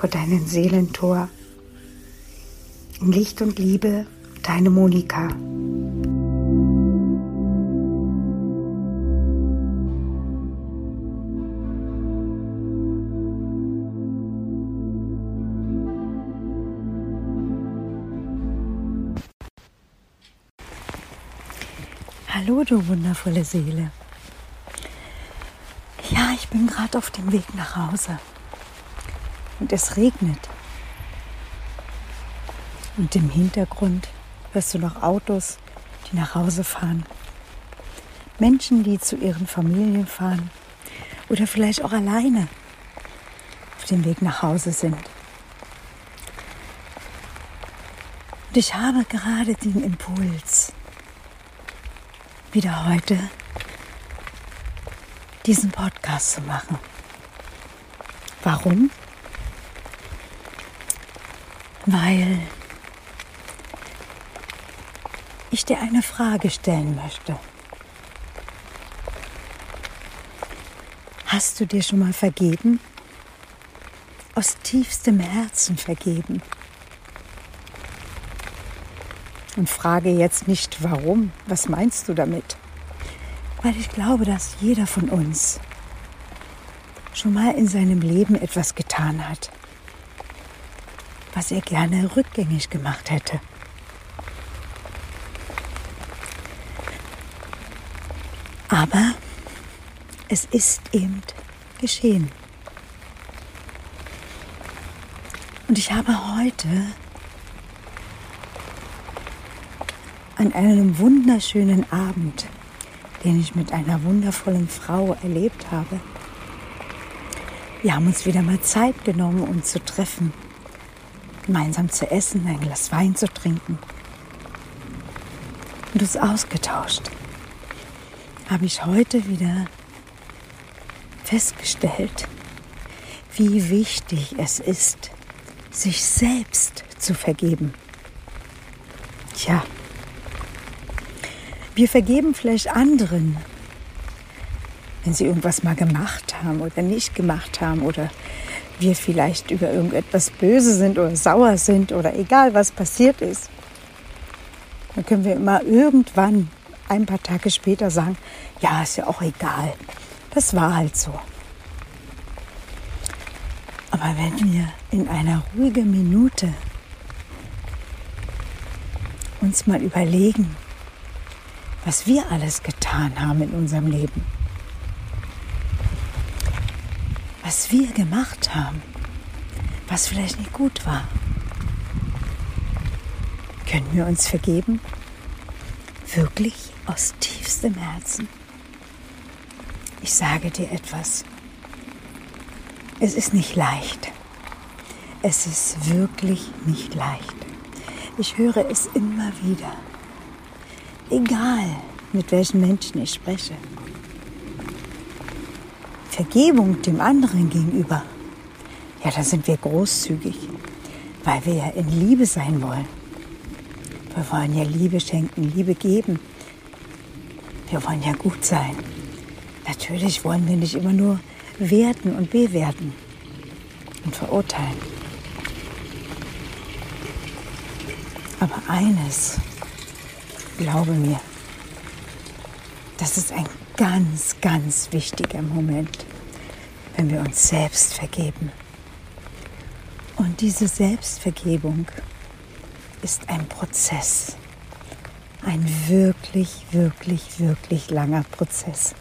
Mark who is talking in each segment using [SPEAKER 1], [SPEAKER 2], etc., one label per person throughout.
[SPEAKER 1] vor deinem Seelentor. In Licht und Liebe, deine Monika. Hallo, du wundervolle Seele. Ja, ich bin gerade auf dem Weg nach Hause. Und es regnet. Und im Hintergrund hörst du noch Autos, die nach Hause fahren. Menschen, die zu ihren Familien fahren. Oder vielleicht auch alleine auf dem Weg nach Hause sind. Und ich habe gerade den Impuls, wieder heute diesen Podcast zu machen. Warum? Weil ich dir eine Frage stellen möchte. Hast du dir schon mal vergeben? Aus tiefstem Herzen vergeben? Und frage jetzt nicht, warum. Was meinst du damit? Weil ich glaube, dass jeder von uns schon mal in seinem Leben etwas getan hat, was er gerne rückgängig gemacht hätte. Aber es ist eben geschehen. Und ich habe heute an einem wunderschönen Abend, den ich mit einer wundervollen Frau erlebt habe. Wir haben uns wieder mal Zeit genommen, uns zu treffen, gemeinsam zu essen, ein Glas Wein zu trinken und uns ausgetauscht. Habe ich heute wieder festgestellt, wie wichtig es ist, sich selbst zu vergeben. Tja, wir vergeben vielleicht anderen, wenn sie irgendwas mal gemacht haben oder nicht gemacht haben oder wir vielleicht über irgendetwas böse sind oder sauer sind oder egal was passiert ist. Dann können wir immer irgendwann ein paar Tage später sagen, ja, ist ja auch egal. Das war halt so. Aber wenn wir in einer ruhigen Minute uns mal überlegen, was wir alles getan haben in unserem Leben. Was wir gemacht haben, was vielleicht nicht gut war. Können wir uns vergeben? Wirklich aus tiefstem Herzen. Ich sage dir etwas. Es ist nicht leicht. Es ist wirklich nicht leicht. Ich höre es immer wieder egal mit welchen Menschen ich spreche. Vergebung dem anderen gegenüber, ja, da sind wir großzügig. weil wir ja in Liebe sein wollen. Wir wollen ja Liebe schenken, Liebe geben. Wir wollen ja gut sein. Natürlich wollen wir nicht immer nur werten und bewerten und verurteilen. Aber eines, glaube mir, das ist ein ganz, ganz wichtiger Moment, wenn wir uns selbst vergeben. Und diese Selbstvergebung ist ein Prozess. Ein wirklich, wirklich, wirklich langer Prozess.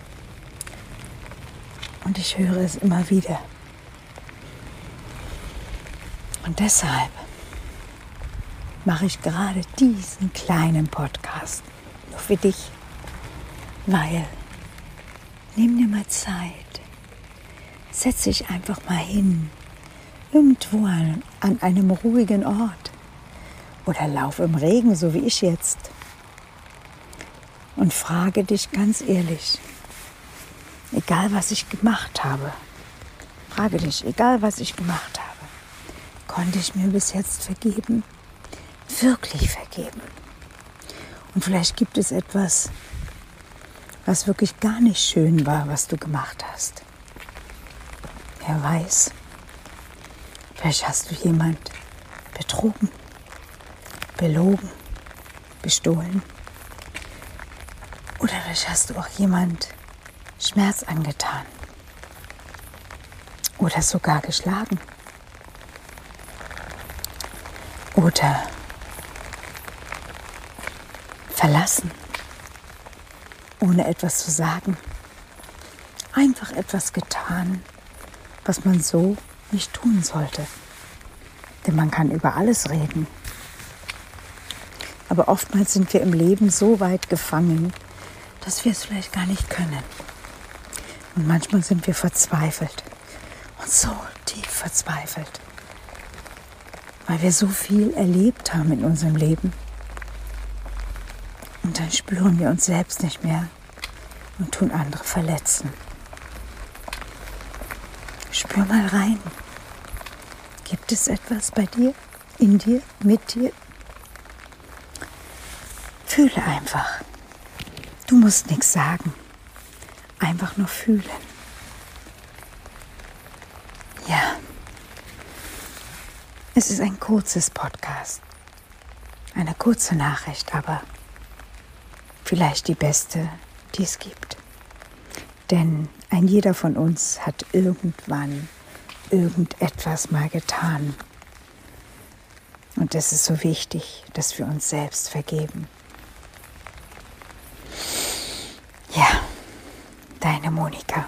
[SPEAKER 1] Und ich höre es immer wieder. Und deshalb mache ich gerade diesen kleinen Podcast nur für dich, weil nimm dir mal Zeit, setz dich einfach mal hin, irgendwo an, an einem ruhigen Ort oder lauf im Regen, so wie ich jetzt, und frage dich ganz ehrlich, egal was ich gemacht habe, frage dich, egal was ich gemacht habe, konnte ich mir bis jetzt vergeben? Wirklich vergeben? Und vielleicht gibt es etwas, was wirklich gar nicht schön war, was du gemacht hast. Wer weiß, vielleicht hast du jemand betrogen, belogen, bestohlen. Oder vielleicht hast du auch jemand Schmerz angetan oder sogar geschlagen oder verlassen, ohne etwas zu sagen. Einfach etwas getan, was man so nicht tun sollte. Denn man kann über alles reden. Aber oftmals sind wir im Leben so weit gefangen, dass wir es vielleicht gar nicht können. Und manchmal sind wir verzweifelt und so tief verzweifelt, weil wir so viel erlebt haben in unserem Leben. Und dann spüren wir uns selbst nicht mehr und tun andere verletzen. Spür mal rein. Gibt es etwas bei dir, in dir, mit dir? Fühle einfach. Du musst nichts sagen. Einfach nur fühlen. Ja. Es ist ein kurzes Podcast. Eine kurze Nachricht, aber vielleicht die beste, die es gibt. Denn ein jeder von uns hat irgendwann irgendetwas mal getan. Und es ist so wichtig, dass wir uns selbst vergeben. Ja, deine Monika.